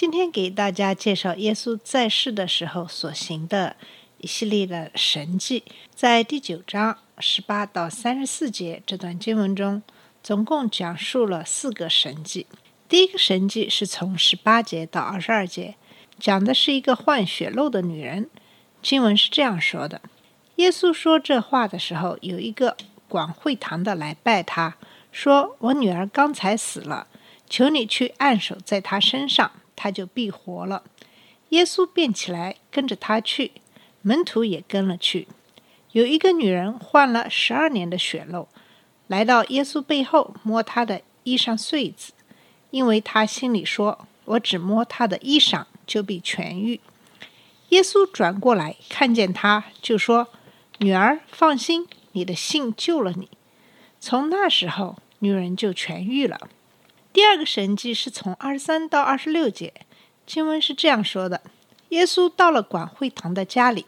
今天给大家介绍耶稣在世的时候所行的一系列的神迹。在第九章十八到三十四节这段经文中，总共讲述了四个神迹。第一个神迹是从十八节到二十二节，讲的是一个患血漏的女人。经文是这样说的：耶稣说这话的时候，有一个管会堂的来拜他，说：“我女儿刚才死了。”求你去按手在她身上，他就必活了。耶稣便起来跟着他去，门徒也跟了去。有一个女人患了十二年的血漏，来到耶稣背后摸他的衣裳穗子，因为他心里说：“我只摸他的衣裳，就必痊愈。”耶稣转过来看见他，就说：“女儿，放心，你的信救了你。”从那时候，女人就痊愈了。第二个神迹是从二十三到二十六节，经文是这样说的：耶稣到了管会堂的家里，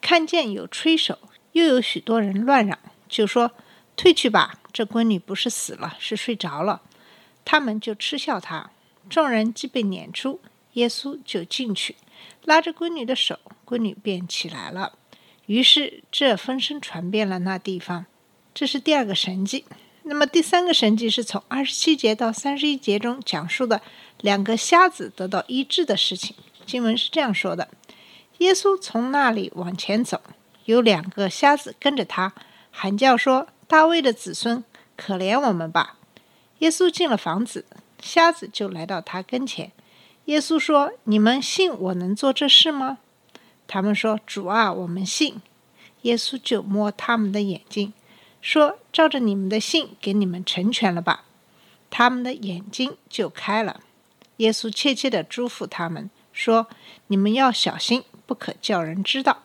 看见有吹手，又有许多人乱嚷，就说：“退去吧，这闺女不是死了，是睡着了。”他们就嗤笑他。众人既被撵出，耶稣就进去，拉着闺女的手，闺女便起来了。于是这风声传遍了那地方。这是第二个神迹。那么第三个神迹是从二十七节到三十一节中讲述的两个瞎子得到医治的事情。经文是这样说的：耶稣从那里往前走，有两个瞎子跟着他，喊叫说：“大卫的子孙，可怜我们吧！”耶稣进了房子，瞎子就来到他跟前。耶稣说：“你们信我能做这事吗？”他们说：“主啊，我们信。”耶稣就摸他们的眼睛。说：“照着你们的信，给你们成全了吧。”他们的眼睛就开了。耶稣切切地嘱咐他们说：“你们要小心，不可叫人知道。”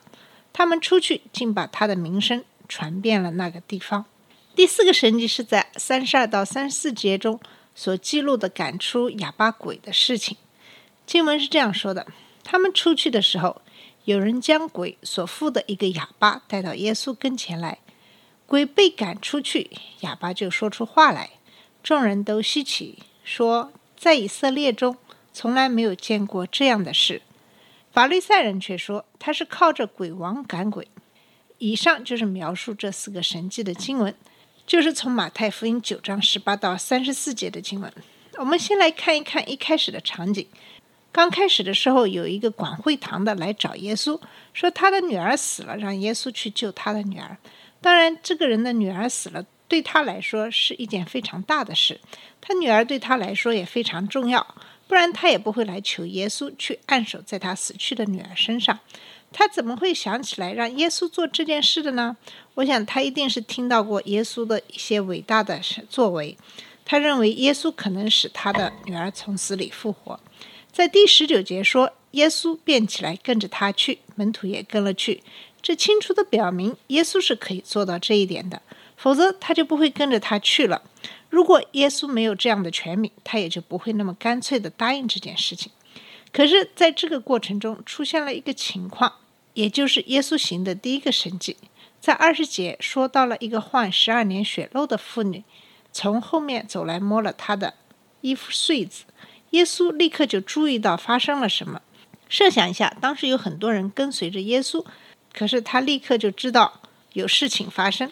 他们出去，竟把他的名声传遍了那个地方。第四个神迹是在三十二到三十四节中所记录的赶出哑巴鬼的事情。经文是这样说的：他们出去的时候，有人将鬼所附的一个哑巴带到耶稣跟前来。鬼被赶出去，哑巴就说出话来，众人都稀奇，说在以色列中从来没有见过这样的事。法利赛人却说他是靠着鬼王赶鬼。以上就是描述这四个神迹的经文，就是从马太福音九章十八到三十四节的经文。我们先来看一看一开始的场景。刚开始的时候，有一个管会堂的来找耶稣，说他的女儿死了，让耶稣去救他的女儿。当然，这个人的女儿死了，对他来说是一件非常大的事。他女儿对他来说也非常重要，不然他也不会来求耶稣去按手在他死去的女儿身上。他怎么会想起来让耶稣做这件事的呢？我想他一定是听到过耶稣的一些伟大的作为，他认为耶稣可能使他的女儿从死里复活。在第十九节说，耶稣便起来跟着他去，门徒也跟了去。这清楚地表明，耶稣是可以做到这一点的，否则他就不会跟着他去了。如果耶稣没有这样的权柄，他也就不会那么干脆地答应这件事情。可是，在这个过程中出现了一个情况，也就是耶稣行的第一个神迹，在二十节说到了一个患十二年血漏的妇女，从后面走来摸了她的衣服穗子。耶稣立刻就注意到发生了什么。设想一下，当时有很多人跟随着耶稣，可是他立刻就知道有事情发生。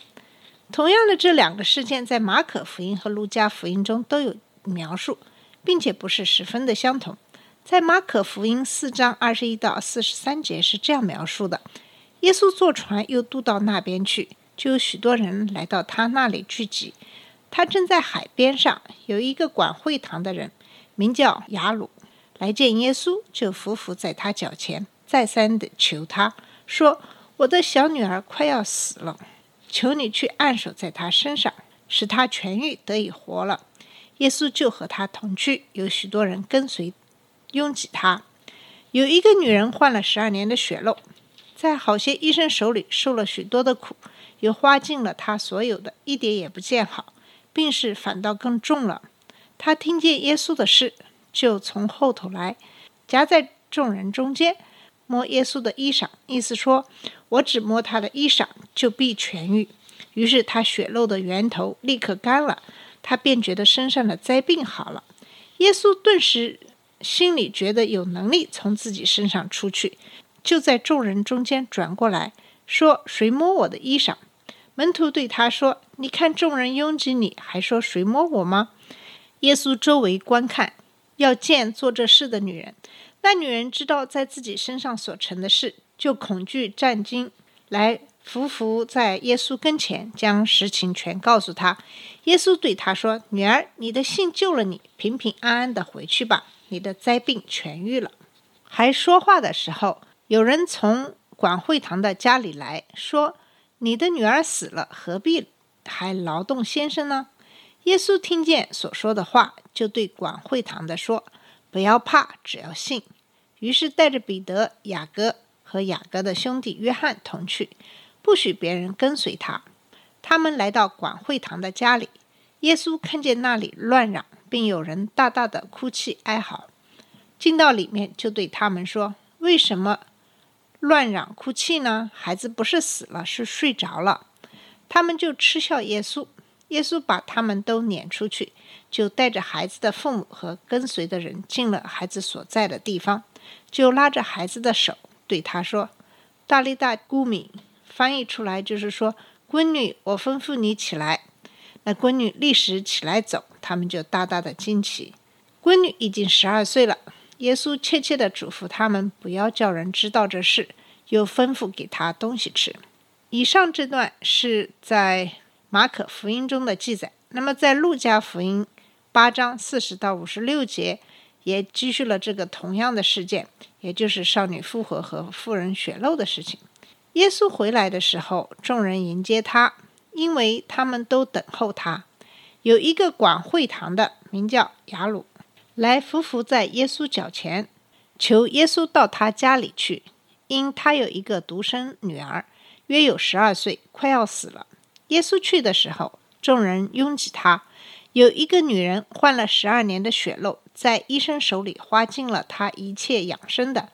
同样的，这两个事件在马可福音和路加福音中都有描述，并且不是十分的相同。在马可福音四章二十一到四十三节是这样描述的：耶稣坐船又渡到那边去，就有许多人来到他那里聚集。他正在海边上，有一个管会堂的人，名叫雅鲁，来见耶稣，就伏伏在他脚前，再三的求他说：“我的小女儿快要死了，求你去按手在她身上，使她痊愈，得以活了。”耶稣就和他同去，有许多人跟随，拥挤他。有一个女人患了十二年的血漏，在好些医生手里受了许多的苦，又花尽了她所有的，一点也不见好，病势反倒更重了。她听见耶稣的事，就从后头来，夹在众人中间，摸耶稣的衣裳，意思说：“我只摸他的衣裳，就必痊愈。”于是他血漏的源头立刻干了，他便觉得身上的灾病好了。耶稣顿时心里觉得有能力从自己身上出去，就在众人中间转过来说：“谁摸我的衣裳？”门徒对他说：“你看众人拥挤你，还说谁摸我吗？”耶稣周围观看，要见做这事的女人。那女人知道在自己身上所成的事，就恐惧战惊来。伏伏在耶稣跟前，将实情全告诉他。耶稣对他说：“女儿，你的信救了你，平平安安的回去吧。你的灾病痊愈了。”还说话的时候，有人从管会堂的家里来说：“你的女儿死了，何必还劳动先生呢？”耶稣听见所说的话，就对管会堂的说：“不要怕，只要信。”于是带着彼得、雅各和雅各的兄弟约翰同去。不许别人跟随他。他们来到管会堂的家里，耶稣看见那里乱嚷，并有人大大的哭泣哀嚎，进到里面就对他们说：“为什么乱嚷哭泣呢？孩子不是死了，是睡着了。”他们就嗤笑耶稣。耶稣把他们都撵出去，就带着孩子的父母和跟随的人进了孩子所在的地方，就拉着孩子的手对他说：“大力大姑米。”翻译出来就是说：“闺女，我吩咐你起来。”那闺女立时起来走，他们就大大的惊奇。闺女已经十二岁了。耶稣切切的嘱咐他们不要叫人知道这事，又吩咐给他东西吃。以上这段是在马可福音中的记载。那么在路加福音八章四十到五十六节，也继续了这个同样的事件，也就是少女复活和妇人血漏的事情。耶稣回来的时候，众人迎接他，因为他们都等候他。有一个管会堂的，名叫雅鲁，来伏伏在耶稣脚前，求耶稣到他家里去，因他有一个独生女儿，约有十二岁，快要死了。耶稣去的时候，众人拥挤他。有一个女人患了十二年的血漏，在医生手里花尽了她一切养生的，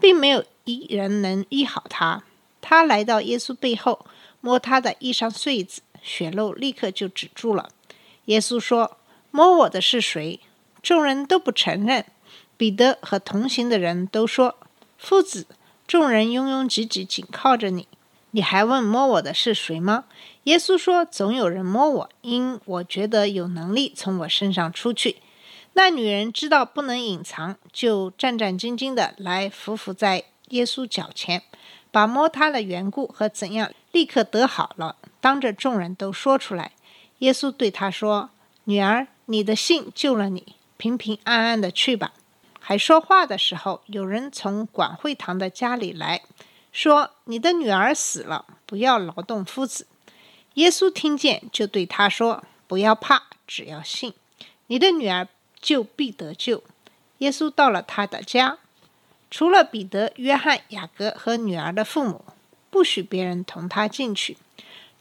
并没有一人能医好她。他来到耶稣背后，摸他的衣裳穗子，血漏立刻就止住了。耶稣说：“摸我的是谁？”众人都不承认。彼得和同行的人都说：“夫子，众人拥拥挤挤，紧靠着你，你还问摸我的是谁吗？”耶稣说：“总有人摸我，因我觉得有能力从我身上出去。”那女人知道不能隐藏，就战战兢兢的来伏伏在耶稣脚前。把摸他的缘故和怎样立刻得好了，当着众人都说出来。耶稣对他说：“女儿，你的信救了你，平平安安的去吧。”还说话的时候，有人从管会堂的家里来说：“你的女儿死了，不要劳动夫子。”耶稣听见，就对他说：“不要怕，只要信，你的女儿就必得救。”耶稣到了他的家。除了彼得、约翰、雅各和女儿的父母，不许别人同他进去。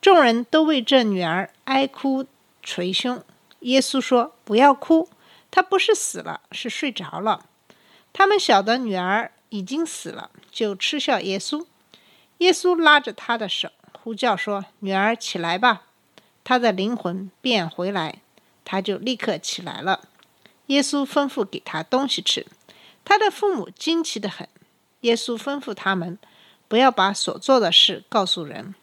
众人都为这女儿哀哭捶胸。耶稣说：“不要哭，她不是死了，是睡着了。”他们晓得女儿已经死了，就嗤笑耶稣。耶稣拉着他的手，呼叫说：“女儿，起来吧！”他的灵魂便回来，他就立刻起来了。耶稣吩咐给他东西吃。他的父母惊奇的很。耶稣吩咐他们不要把所做的事告诉人。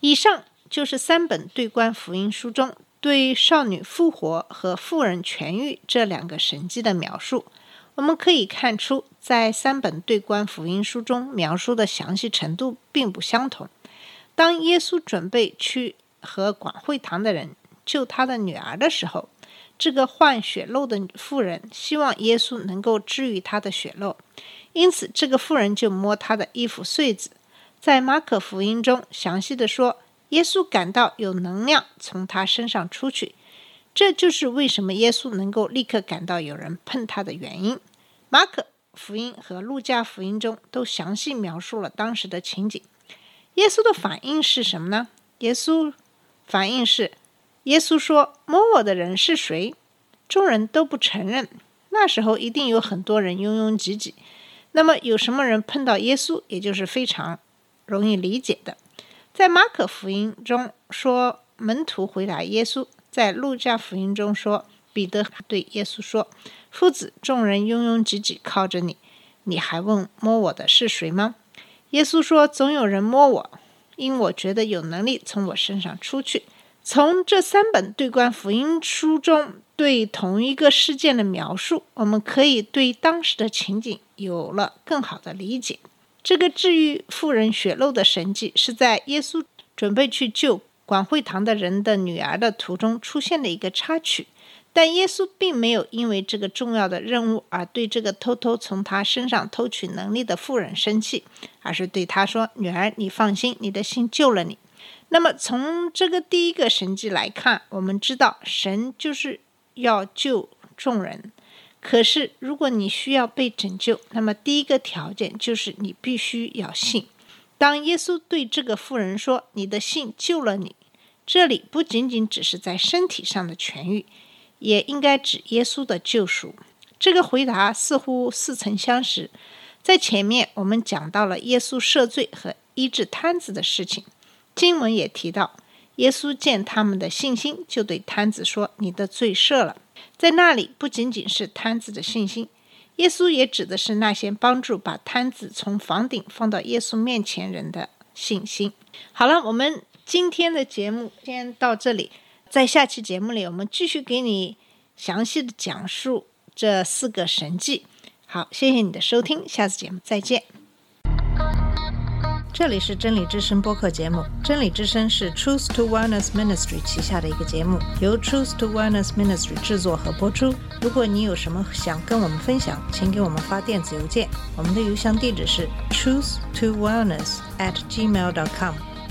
以上就是三本对观福音书中对少女复活和妇人痊愈这两个神迹的描述。我们可以看出，在三本对观福音书中描述的详细程度并不相同。当耶稣准备去和管会堂的人救他的女儿的时候，这个患血漏的妇人希望耶稣能够治愈她的血漏，因此这个妇人就摸他的衣服穗子。在马可福音中详细的说，耶稣感到有能量从他身上出去，这就是为什么耶稣能够立刻感到有人碰他的原因。马可福音和路加福音中都详细描述了当时的情景。耶稣的反应是什么呢？耶稣反应是：耶稣说：“摸我的人是谁？”众人都不承认。那时候一定有很多人拥拥挤挤。那么有什么人碰到耶稣，也就是非常容易理解的。在马可福音中说，门徒回答耶稣；在路加福音中说，彼得对耶稣说：“夫子，众人拥拥挤挤靠着你，你还问摸我的是谁吗？”耶稣说：“总有人摸我，因我觉得有能力从我身上出去。”从这三本对观福音书中对同一个事件的描述，我们可以对当时的情景有了更好的理解。这个治愈妇人血漏的神迹，是在耶稣准备去救管会堂的人的女儿的途中出现的一个插曲。但耶稣并没有因为这个重要的任务而对这个偷偷从他身上偷取能力的妇人生气，而是对他说：“女儿，你放心，你的心救了你。”那么，从这个第一个神迹来看，我们知道神就是要救众人。可是，如果你需要被拯救，那么第一个条件就是你必须要信。当耶稣对这个妇人说：“你的信救了你”，这里不仅仅只是在身体上的痊愈，也应该指耶稣的救赎。这个回答似乎似曾相识。在前面我们讲到了耶稣赦罪和医治瘫子的事情。经文也提到，耶稣见他们的信心，就对摊子说：“你的罪赦了。”在那里，不仅仅是摊子的信心，耶稣也指的是那些帮助把摊子从房顶放到耶稣面前人的信心。好了，我们今天的节目先到这里，在下期节目里，我们继续给你详细的讲述这四个神迹。好，谢谢你的收听，下次节目再见。这里是真理之声播客节目。真理之声是 Truth to Wellness Ministry 旗下的一个节目，由 Truth to Wellness Ministry 制作和播出。如果你有什么想跟我们分享，请给我们发电子邮件，我们的邮箱地址是 truth to wellness at gmail dot com。